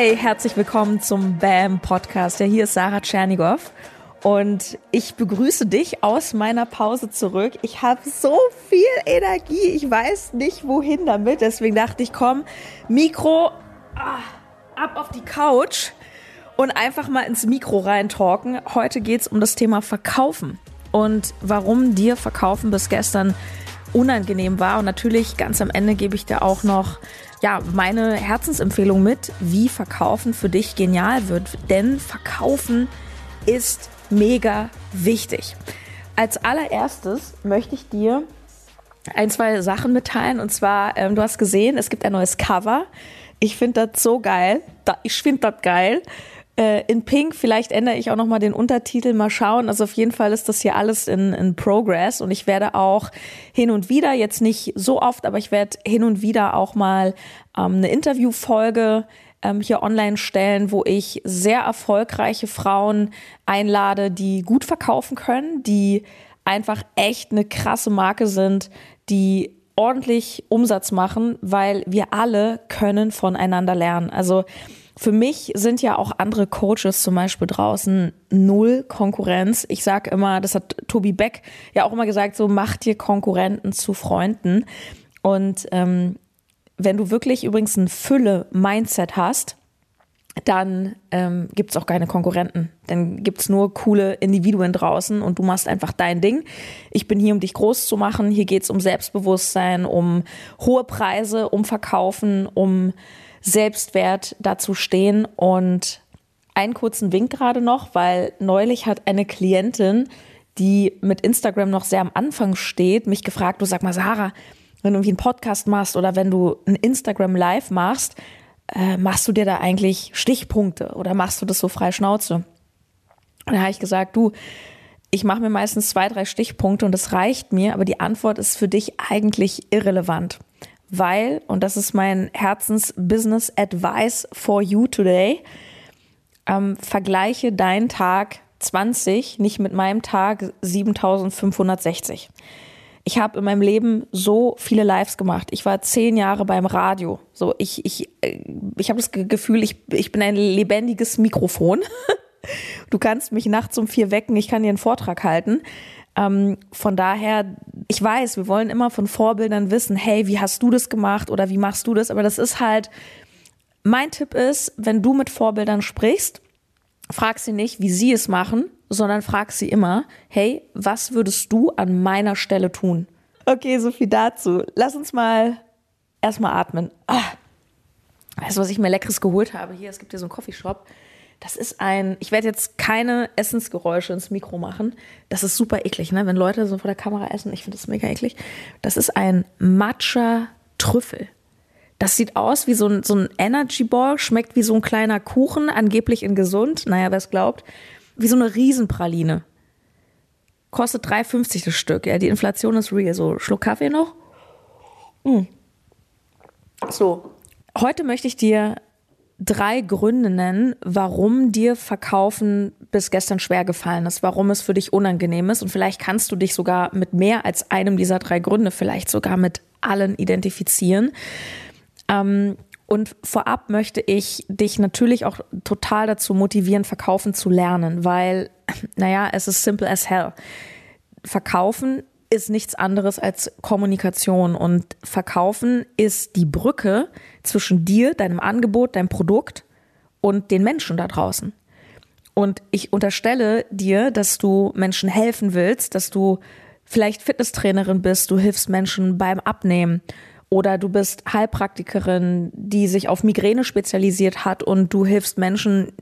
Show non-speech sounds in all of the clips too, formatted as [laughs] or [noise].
Hey, herzlich willkommen zum BAM Podcast. Ja, hier ist Sarah Tschernigow und ich begrüße dich aus meiner Pause zurück. Ich habe so viel Energie, ich weiß nicht wohin damit. Deswegen dachte ich, komm, Mikro ah, ab auf die Couch und einfach mal ins Mikro reintalken. Heute geht's um das Thema Verkaufen und warum dir Verkaufen bis gestern unangenehm war. Und natürlich ganz am Ende gebe ich dir auch noch ja, meine Herzensempfehlung mit, wie Verkaufen für dich genial wird. Denn Verkaufen ist mega wichtig. Als allererstes möchte ich dir ein, zwei Sachen mitteilen. Und zwar, ähm, du hast gesehen, es gibt ein neues Cover. Ich finde das so geil. Ich finde das geil. Äh, in Pink, vielleicht ändere ich auch nochmal den Untertitel, mal schauen. Also auf jeden Fall ist das hier alles in, in Progress und ich werde auch hin und wieder, jetzt nicht so oft, aber ich werde hin und wieder auch mal ähm, eine Interviewfolge ähm, hier online stellen, wo ich sehr erfolgreiche Frauen einlade, die gut verkaufen können, die einfach echt eine krasse Marke sind, die ordentlich Umsatz machen, weil wir alle können voneinander lernen. Also für mich sind ja auch andere Coaches zum Beispiel draußen null Konkurrenz. Ich sage immer, das hat Tobi Beck ja auch immer gesagt, so mach dir Konkurrenten zu Freunden. Und ähm, wenn du wirklich übrigens ein Fülle-Mindset hast, dann ähm, gibt es auch keine Konkurrenten. Dann gibt es nur coole Individuen draußen und du machst einfach dein Ding. Ich bin hier, um dich groß zu machen. Hier geht es um Selbstbewusstsein, um hohe Preise, um Verkaufen, um Selbstwert dazu stehen. Und einen kurzen Wink gerade noch, weil neulich hat eine Klientin, die mit Instagram noch sehr am Anfang steht, mich gefragt, du sag mal, Sarah, wenn du irgendwie einen Podcast machst oder wenn du ein Instagram Live machst, äh, machst du dir da eigentlich Stichpunkte oder machst du das so frei Schnauze? Und da habe ich gesagt, du, ich mache mir meistens zwei, drei Stichpunkte und das reicht mir, aber die Antwort ist für dich eigentlich irrelevant weil, und das ist mein Herzens-Business Advice for you today, ähm, vergleiche deinen Tag 20 nicht mit meinem Tag 7560. Ich habe in meinem Leben so viele Lives gemacht. Ich war zehn Jahre beim Radio. So, ich, ich, äh, ich habe das Gefühl, ich, ich bin ein lebendiges Mikrofon. [laughs] Du kannst mich nachts um vier wecken, ich kann dir einen Vortrag halten. Ähm, von daher, ich weiß, wir wollen immer von Vorbildern wissen, hey, wie hast du das gemacht oder wie machst du das? Aber das ist halt, mein Tipp ist, wenn du mit Vorbildern sprichst, frag sie nicht, wie sie es machen, sondern frag sie immer, hey, was würdest du an meiner Stelle tun? Okay, so viel dazu. Lass uns mal erstmal atmen. Ah. Weißt du, was ich mir leckeres geholt habe? Hier, es gibt hier so einen Coffeeshop. Das ist ein, ich werde jetzt keine Essensgeräusche ins Mikro machen. Das ist super eklig, ne? Wenn Leute so vor der Kamera essen, ich finde das mega eklig. Das ist ein Matcha-Trüffel. Das sieht aus wie so ein, so ein Energy Ball, schmeckt wie so ein kleiner Kuchen, angeblich in gesund. Naja, wer es glaubt. Wie so eine Riesenpraline. Kostet 3,50 das Stück. Ja, die Inflation ist real. So, Schluck Kaffee noch. Mm. So. Heute möchte ich dir drei Gründe nennen, warum dir Verkaufen bis gestern schwer gefallen ist, warum es für dich unangenehm ist. Und vielleicht kannst du dich sogar mit mehr als einem dieser drei Gründe, vielleicht sogar mit allen identifizieren. Ähm, und vorab möchte ich dich natürlich auch total dazu motivieren, verkaufen zu lernen, weil, [laughs] naja, es ist simple as hell. Verkaufen ist nichts anderes als Kommunikation und Verkaufen ist die Brücke zwischen dir, deinem Angebot, deinem Produkt und den Menschen da draußen. Und ich unterstelle dir, dass du Menschen helfen willst, dass du vielleicht Fitnesstrainerin bist, du hilfst Menschen beim Abnehmen oder du bist Heilpraktikerin, die sich auf Migräne spezialisiert hat und du hilfst Menschen,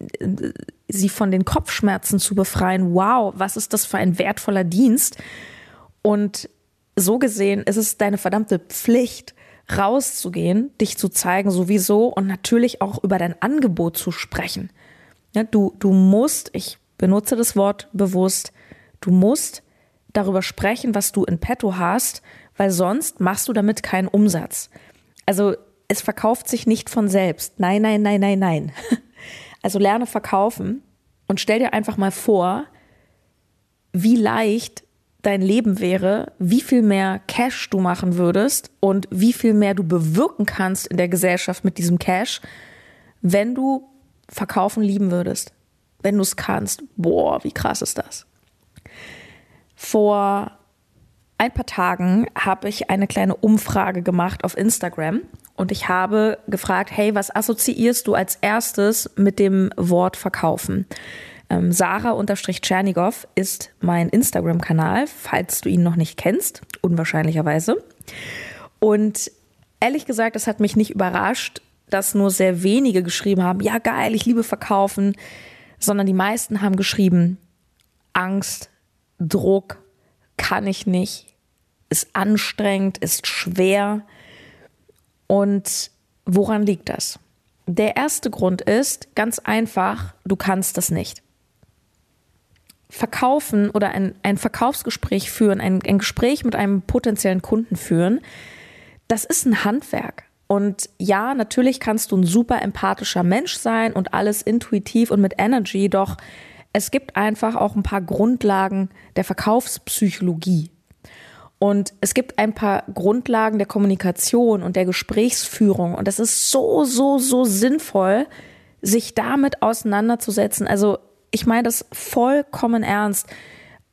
sie von den Kopfschmerzen zu befreien. Wow, was ist das für ein wertvoller Dienst? Und so gesehen ist es deine verdammte Pflicht, rauszugehen, dich zu zeigen sowieso und natürlich auch über dein Angebot zu sprechen. Ja, du, du musst, ich benutze das Wort bewusst, du musst darüber sprechen, was du in petto hast, weil sonst machst du damit keinen Umsatz. Also es verkauft sich nicht von selbst. Nein, nein, nein, nein, nein. [laughs] Also lerne verkaufen und stell dir einfach mal vor, wie leicht dein Leben wäre, wie viel mehr Cash du machen würdest und wie viel mehr du bewirken kannst in der Gesellschaft mit diesem Cash, wenn du verkaufen lieben würdest, wenn du es kannst, boah, wie krass ist das? Vor ein paar Tagen habe ich eine kleine Umfrage gemacht auf Instagram und ich habe gefragt, hey, was assoziierst du als erstes mit dem Wort verkaufen? Ähm, Sarah-Tschernigow ist mein Instagram-Kanal, falls du ihn noch nicht kennst, unwahrscheinlicherweise. Und ehrlich gesagt, es hat mich nicht überrascht, dass nur sehr wenige geschrieben haben, ja geil, ich liebe verkaufen, sondern die meisten haben geschrieben, Angst, Druck, kann ich nicht, ist anstrengend, ist schwer. Und woran liegt das? Der erste Grund ist ganz einfach, du kannst das nicht. Verkaufen oder ein, ein Verkaufsgespräch führen, ein, ein Gespräch mit einem potenziellen Kunden führen, das ist ein Handwerk. Und ja, natürlich kannst du ein super empathischer Mensch sein und alles intuitiv und mit Energy, doch es gibt einfach auch ein paar Grundlagen der Verkaufspsychologie. Und es gibt ein paar Grundlagen der Kommunikation und der Gesprächsführung. Und es ist so, so, so sinnvoll, sich damit auseinanderzusetzen. Also ich meine das vollkommen ernst.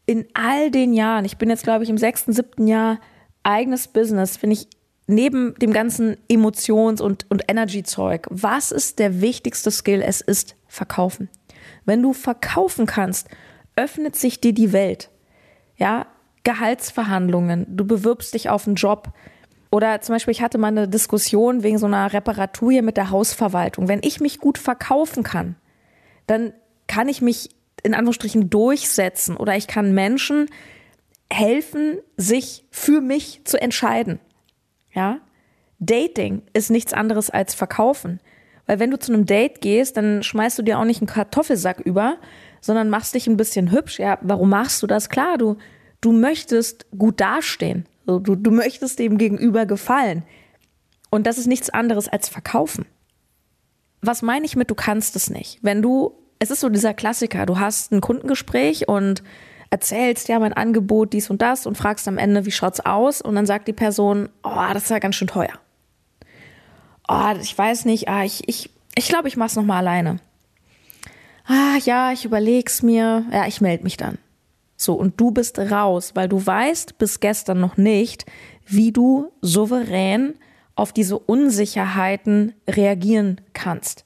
In all den Jahren, ich bin jetzt, glaube ich, im sechsten, siebten Jahr eigenes Business, finde ich neben dem ganzen Emotions- und, und Energy-Zeug, was ist der wichtigste Skill? Es ist Verkaufen. Wenn du verkaufen kannst, öffnet sich dir die Welt. Ja, Gehaltsverhandlungen, du bewirbst dich auf einen Job. Oder zum Beispiel, ich hatte mal eine Diskussion wegen so einer Reparatur hier mit der Hausverwaltung. Wenn ich mich gut verkaufen kann, dann kann ich mich in Anführungsstrichen durchsetzen oder ich kann Menschen helfen, sich für mich zu entscheiden. Ja? Dating ist nichts anderes als verkaufen. Weil wenn du zu einem Date gehst, dann schmeißt du dir auch nicht einen Kartoffelsack über, sondern machst dich ein bisschen hübsch. Ja, warum machst du das? Klar, du, du möchtest gut dastehen. Du, du möchtest dem Gegenüber gefallen. Und das ist nichts anderes als verkaufen. Was meine ich mit, du kannst es nicht? Wenn du, es ist so dieser Klassiker, du hast ein Kundengespräch und erzählst, ja, mein Angebot, dies und das und fragst am Ende, wie schaut's aus? Und dann sagt die Person, oh, das ist ja ganz schön teuer. Oh, ich weiß nicht, ah, ich, ich, ich glaube, ich mach's nochmal alleine. Ah, ja, ich überleg's mir, ja, ich melde mich dann. So, und du bist raus, weil du weißt bis gestern noch nicht, wie du souverän auf diese Unsicherheiten reagieren kannst.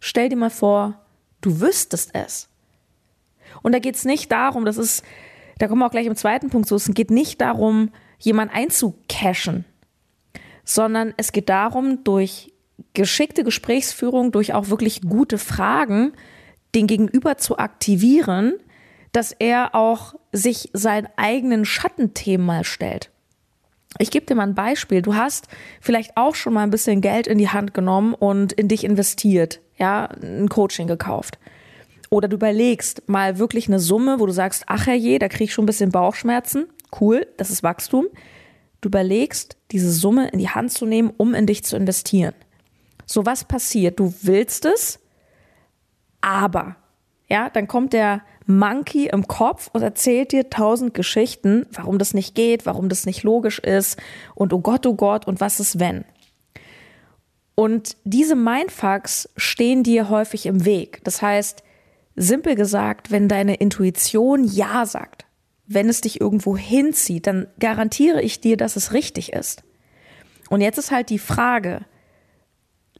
Stell dir mal vor, du wüsstest es. Und da geht es nicht darum, das ist, da kommen wir auch gleich im zweiten Punkt zu, es geht nicht darum, jemanden einzucashen, sondern es geht darum, durch geschickte Gesprächsführung, durch auch wirklich gute Fragen, den Gegenüber zu aktivieren, dass er auch sich seinen eigenen Schattenthemen mal stellt. Ich gebe dir mal ein Beispiel. Du hast vielleicht auch schon mal ein bisschen Geld in die Hand genommen und in dich investiert, ja, ein Coaching gekauft. Oder du überlegst mal wirklich eine Summe, wo du sagst, ach herrje, da krieg ich schon ein bisschen Bauchschmerzen. Cool, das ist Wachstum. Du überlegst, diese Summe in die Hand zu nehmen, um in dich zu investieren. So was passiert? Du willst es, aber, ja, dann kommt der Monkey im Kopf und erzählt dir tausend Geschichten, warum das nicht geht, warum das nicht logisch ist und oh Gott, oh Gott und was ist wenn. Und diese Mindfucks stehen dir häufig im Weg. Das heißt, Simpel gesagt, wenn deine Intuition Ja sagt, wenn es dich irgendwo hinzieht, dann garantiere ich dir, dass es richtig ist. Und jetzt ist halt die Frage,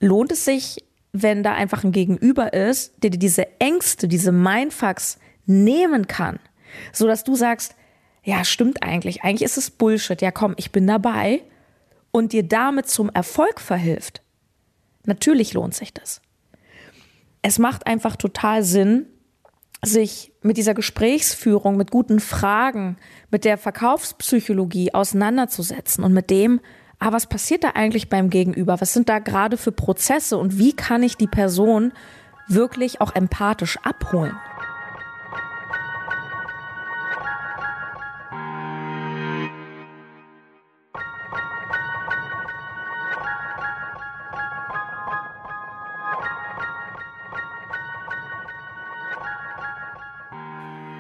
lohnt es sich, wenn da einfach ein Gegenüber ist, der dir diese Ängste, diese Mindfucks nehmen kann, so dass du sagst, ja, stimmt eigentlich, eigentlich ist es Bullshit, ja komm, ich bin dabei und dir damit zum Erfolg verhilft. Natürlich lohnt sich das. Es macht einfach total Sinn, sich mit dieser Gesprächsführung, mit guten Fragen, mit der Verkaufspsychologie auseinanderzusetzen und mit dem, ah, was passiert da eigentlich beim Gegenüber? Was sind da gerade für Prozesse und wie kann ich die Person wirklich auch empathisch abholen?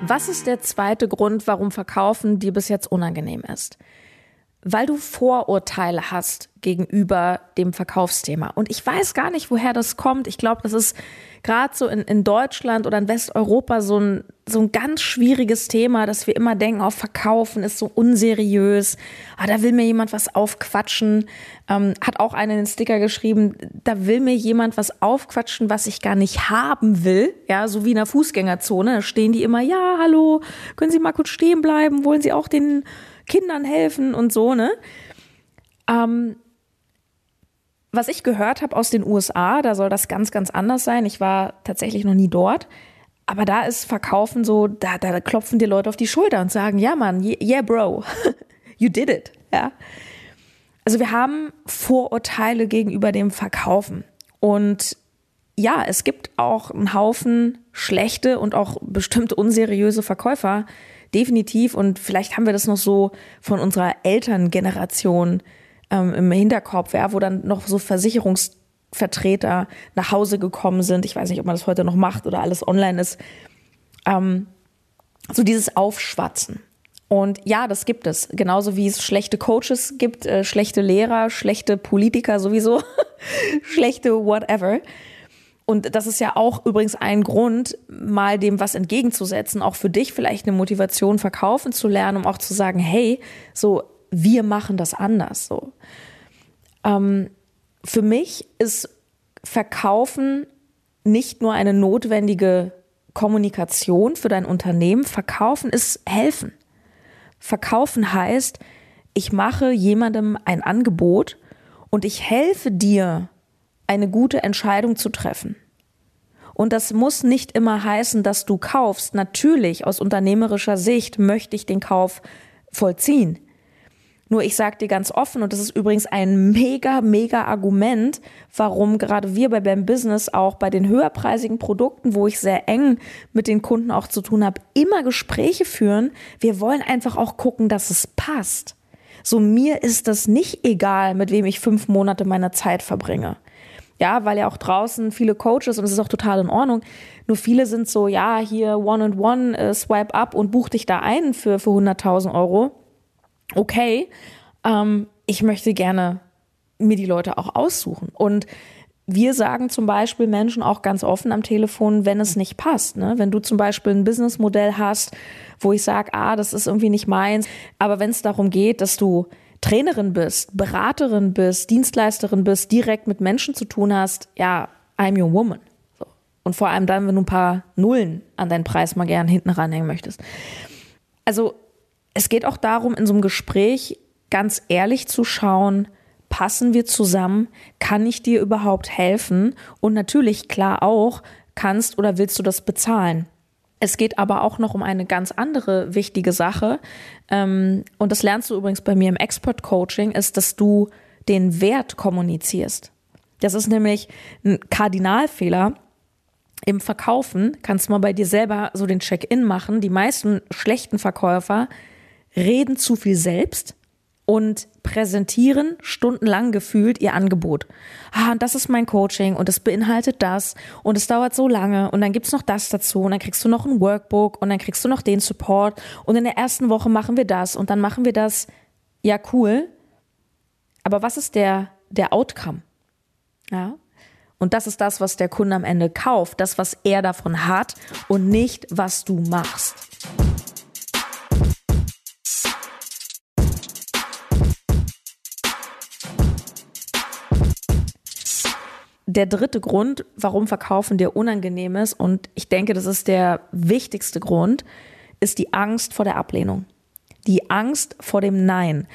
Was ist der zweite Grund, warum Verkaufen dir bis jetzt unangenehm ist? Weil du Vorurteile hast gegenüber dem Verkaufsthema. Und ich weiß gar nicht, woher das kommt. Ich glaube, das ist gerade so in, in Deutschland oder in Westeuropa so ein, so ein ganz schwieriges Thema, dass wir immer denken, auf oh, Verkaufen ist so unseriös. Ah, da will mir jemand was aufquatschen. Ähm, hat auch einer den Sticker geschrieben, da will mir jemand was aufquatschen, was ich gar nicht haben will. Ja, so wie in der Fußgängerzone. Da stehen die immer, ja, hallo, können Sie mal kurz stehen bleiben? Wollen Sie auch den Kindern helfen und so, ne? Ähm, was ich gehört habe aus den USA, da soll das ganz, ganz anders sein. Ich war tatsächlich noch nie dort. Aber da ist Verkaufen so, da, da klopfen dir Leute auf die Schulter und sagen, ja Mann, yeah bro, [laughs] you did it. Ja. Also wir haben Vorurteile gegenüber dem Verkaufen. Und ja, es gibt auch einen Haufen schlechte und auch bestimmt unseriöse Verkäufer, definitiv. Und vielleicht haben wir das noch so von unserer Elterngeneration ähm, im Hinterkopf, ja, wo dann noch so Versicherungsvertreter nach Hause gekommen sind. Ich weiß nicht, ob man das heute noch macht oder alles online ist. Ähm, so dieses Aufschwatzen. Und ja, das gibt es. Genauso wie es schlechte Coaches gibt, äh, schlechte Lehrer, schlechte Politiker sowieso, [laughs] schlechte whatever. Und das ist ja auch übrigens ein Grund, mal dem was entgegenzusetzen, auch für dich vielleicht eine Motivation verkaufen zu lernen, um auch zu sagen, hey, so, wir machen das anders, so. Ähm, für mich ist Verkaufen nicht nur eine notwendige Kommunikation für dein Unternehmen. Verkaufen ist helfen. Verkaufen heißt, ich mache jemandem ein Angebot und ich helfe dir, eine gute Entscheidung zu treffen. Und das muss nicht immer heißen, dass du kaufst. Natürlich, aus unternehmerischer Sicht möchte ich den Kauf vollziehen. Nur ich sage dir ganz offen, und das ist übrigens ein mega, mega Argument, warum gerade wir bei BAM Business auch bei den höherpreisigen Produkten, wo ich sehr eng mit den Kunden auch zu tun habe, immer Gespräche führen. Wir wollen einfach auch gucken, dass es passt. So mir ist das nicht egal, mit wem ich fünf Monate meiner Zeit verbringe. Ja, weil ja auch draußen viele Coaches, und es ist auch total in Ordnung, nur viele sind so, ja, hier One-on-One, äh, Swipe up und buch dich da ein für, für 100.000 Euro. Okay, ähm, ich möchte gerne mir die Leute auch aussuchen. Und wir sagen zum Beispiel Menschen auch ganz offen am Telefon, wenn es nicht passt. Ne? Wenn du zum Beispiel ein Businessmodell hast, wo ich sage, ah, das ist irgendwie nicht meins, aber wenn es darum geht, dass du Trainerin bist, Beraterin bist, Dienstleisterin bist, direkt mit Menschen zu tun hast, ja, I'm your woman. So. Und vor allem dann, wenn du ein paar Nullen an deinen Preis mal gern hinten ranhängen möchtest. Also es geht auch darum, in so einem Gespräch ganz ehrlich zu schauen, passen wir zusammen? Kann ich dir überhaupt helfen? Und natürlich klar auch, kannst oder willst du das bezahlen? Es geht aber auch noch um eine ganz andere wichtige Sache. Ähm, und das lernst du übrigens bei mir im Expert Coaching, ist, dass du den Wert kommunizierst. Das ist nämlich ein Kardinalfehler. Im Verkaufen kannst mal bei dir selber so den Check-in machen. Die meisten schlechten Verkäufer reden zu viel selbst und präsentieren stundenlang gefühlt ihr Angebot. Ah, und das ist mein Coaching und es beinhaltet das und es dauert so lange und dann gibt's noch das dazu und dann kriegst du noch ein Workbook und dann kriegst du noch den Support und in der ersten Woche machen wir das und dann machen wir das. Ja, cool. Aber was ist der, der Outcome? Ja. Und das ist das, was der Kunde am Ende kauft, das, was er davon hat und nicht, was du machst. Der dritte Grund, warum Verkaufen dir unangenehm ist, und ich denke, das ist der wichtigste Grund, ist die Angst vor der Ablehnung. Die Angst vor dem Nein.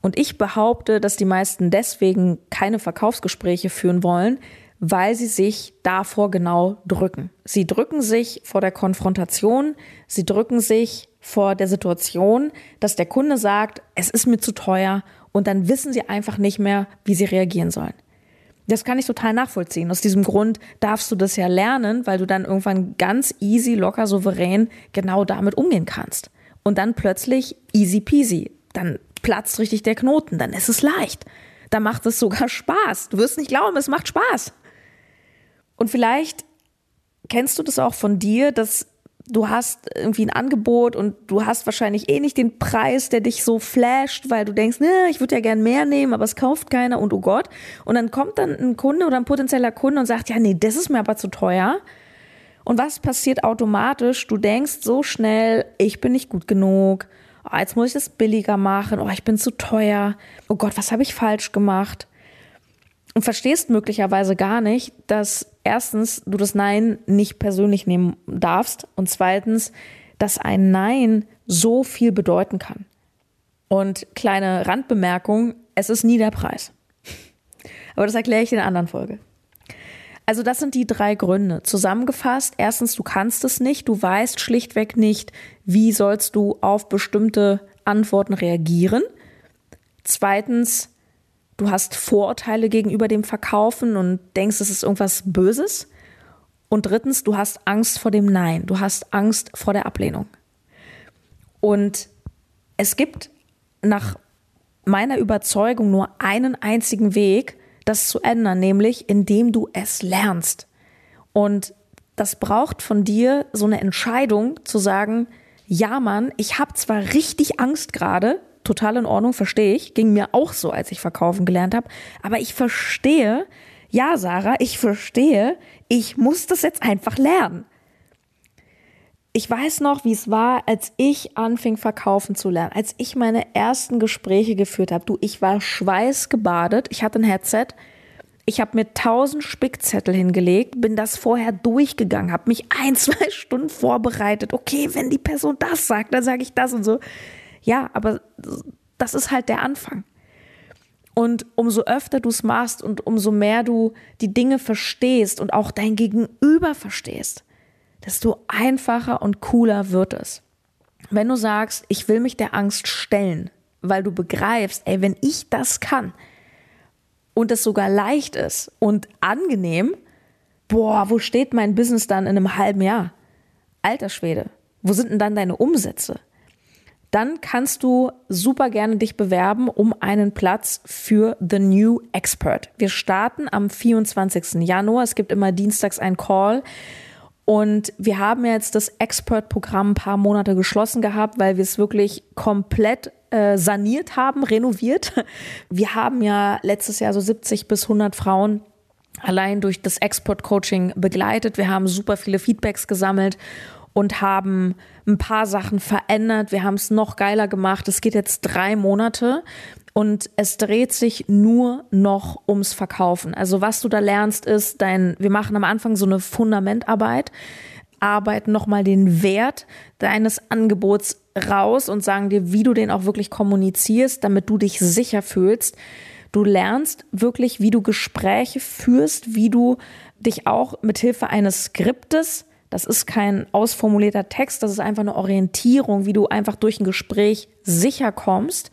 Und ich behaupte, dass die meisten deswegen keine Verkaufsgespräche führen wollen, weil sie sich davor genau drücken. Sie drücken sich vor der Konfrontation, sie drücken sich vor der Situation, dass der Kunde sagt, es ist mir zu teuer und dann wissen sie einfach nicht mehr, wie sie reagieren sollen. Das kann ich total nachvollziehen. Aus diesem Grund darfst du das ja lernen, weil du dann irgendwann ganz easy, locker, souverän genau damit umgehen kannst. Und dann plötzlich easy peasy. Dann platzt richtig der Knoten. Dann ist es leicht. Dann macht es sogar [laughs] Spaß. Du wirst nicht glauben, es macht Spaß. Und vielleicht kennst du das auch von dir, dass du hast irgendwie ein Angebot und du hast wahrscheinlich eh nicht den Preis, der dich so flasht, weil du denkst, ne, ich würde ja gern mehr nehmen, aber es kauft keiner und oh Gott. Und dann kommt dann ein Kunde oder ein potenzieller Kunde und sagt, ja, nee, das ist mir aber zu teuer. Und was passiert automatisch? Du denkst so schnell, ich bin nicht gut genug. Oh, jetzt muss ich das billiger machen. Oh, ich bin zu teuer. Oh Gott, was habe ich falsch gemacht? Und verstehst möglicherweise gar nicht, dass erstens du das Nein nicht persönlich nehmen darfst und zweitens, dass ein Nein so viel bedeuten kann. Und kleine Randbemerkung, es ist nie der Preis. Aber das erkläre ich in einer anderen Folge. Also das sind die drei Gründe. Zusammengefasst, erstens, du kannst es nicht, du weißt schlichtweg nicht, wie sollst du auf bestimmte Antworten reagieren. Zweitens, du hast Vorurteile gegenüber dem Verkaufen und denkst, es ist irgendwas Böses. Und drittens, du hast Angst vor dem Nein, du hast Angst vor der Ablehnung. Und es gibt nach meiner Überzeugung nur einen einzigen Weg, das zu ändern, nämlich indem du es lernst. Und das braucht von dir so eine Entscheidung zu sagen, ja Mann, ich habe zwar richtig Angst gerade, total in Ordnung, verstehe ich. Ging mir auch so, als ich verkaufen gelernt habe. Aber ich verstehe, ja, Sarah, ich verstehe, ich muss das jetzt einfach lernen. Ich weiß noch, wie es war, als ich anfing, verkaufen zu lernen, als ich meine ersten Gespräche geführt habe. Du, ich war schweißgebadet, ich hatte ein Headset, ich habe mir tausend Spickzettel hingelegt, bin das vorher durchgegangen, habe mich ein, [laughs] zwei Stunden vorbereitet. Okay, wenn die Person das sagt, dann sage ich das und so. Ja, aber das ist halt der Anfang. Und umso öfter du es machst und umso mehr du die Dinge verstehst und auch dein Gegenüber verstehst, desto einfacher und cooler wird es. Wenn du sagst, ich will mich der Angst stellen, weil du begreifst, ey, wenn ich das kann und es sogar leicht ist und angenehm, boah, wo steht mein Business dann in einem halben Jahr? Alter Schwede, wo sind denn dann deine Umsätze? Dann kannst du super gerne dich bewerben um einen Platz für The New Expert. Wir starten am 24. Januar. Es gibt immer dienstags einen Call. Und wir haben jetzt das Expert-Programm ein paar Monate geschlossen gehabt, weil wir es wirklich komplett äh, saniert haben, renoviert. [laughs] Wir haben ja letztes Jahr so 70 bis 100 Frauen allein durch das Export-Coaching begleitet. Wir haben super viele Feedbacks gesammelt und haben ein paar Sachen verändert. Wir haben es noch geiler gemacht. Es geht jetzt drei Monate und es dreht sich nur noch ums Verkaufen. Also was du da lernst ist dein, wir machen am Anfang so eine Fundamentarbeit, arbeiten nochmal den Wert deines Angebots raus und sagen dir, wie du den auch wirklich kommunizierst, damit du dich sicher fühlst. Du lernst wirklich, wie du Gespräche führst, wie du dich auch mit Hilfe eines Skriptes das ist kein ausformulierter Text, das ist einfach eine Orientierung, wie du einfach durch ein Gespräch sicher kommst.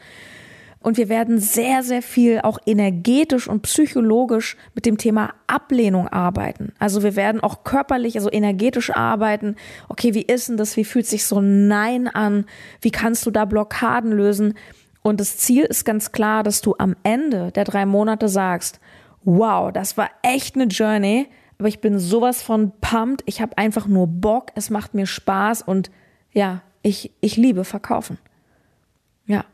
Und wir werden sehr, sehr viel auch energetisch und psychologisch mit dem Thema Ablehnung arbeiten. Also wir werden auch körperlich, also energetisch arbeiten. Okay, wie ist denn das? Wie fühlt sich so ein Nein an? Wie kannst du da Blockaden lösen? Und das Ziel ist ganz klar, dass du am Ende der drei Monate sagst, wow, das war echt eine Journey aber ich bin sowas von pumped. Ich habe einfach nur Bock. Es macht mir Spaß und ja, ich, ich liebe Verkaufen. Ja.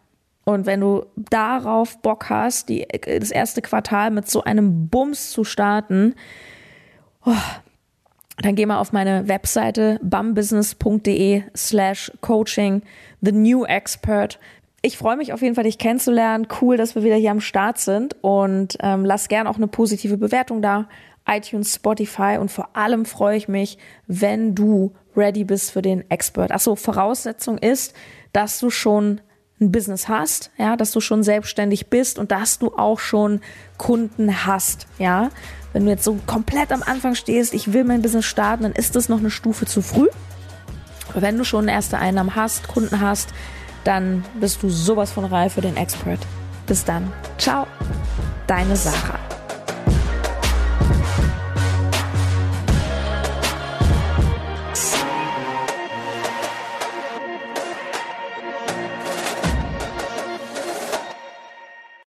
Und wenn du darauf Bock hast, die, das erste Quartal mit so einem Bums zu starten, oh, dann geh mal auf meine Webseite bumbusiness.de slash coaching, the new expert. Ich freue mich auf jeden Fall, dich kennenzulernen. Cool, dass wir wieder hier am Start sind und ähm, lass gern auch eine positive Bewertung da iTunes, Spotify und vor allem freue ich mich, wenn du ready bist für den Expert. Achso, Voraussetzung ist, dass du schon ein Business hast, ja, dass du schon selbstständig bist und dass du auch schon Kunden hast, ja. Wenn du jetzt so komplett am Anfang stehst, ich will mein Business starten, dann ist das noch eine Stufe zu früh. Aber wenn du schon erste Einnahmen hast, Kunden hast, dann bist du sowas von reif für den Expert. Bis dann. Ciao. Deine Sarah.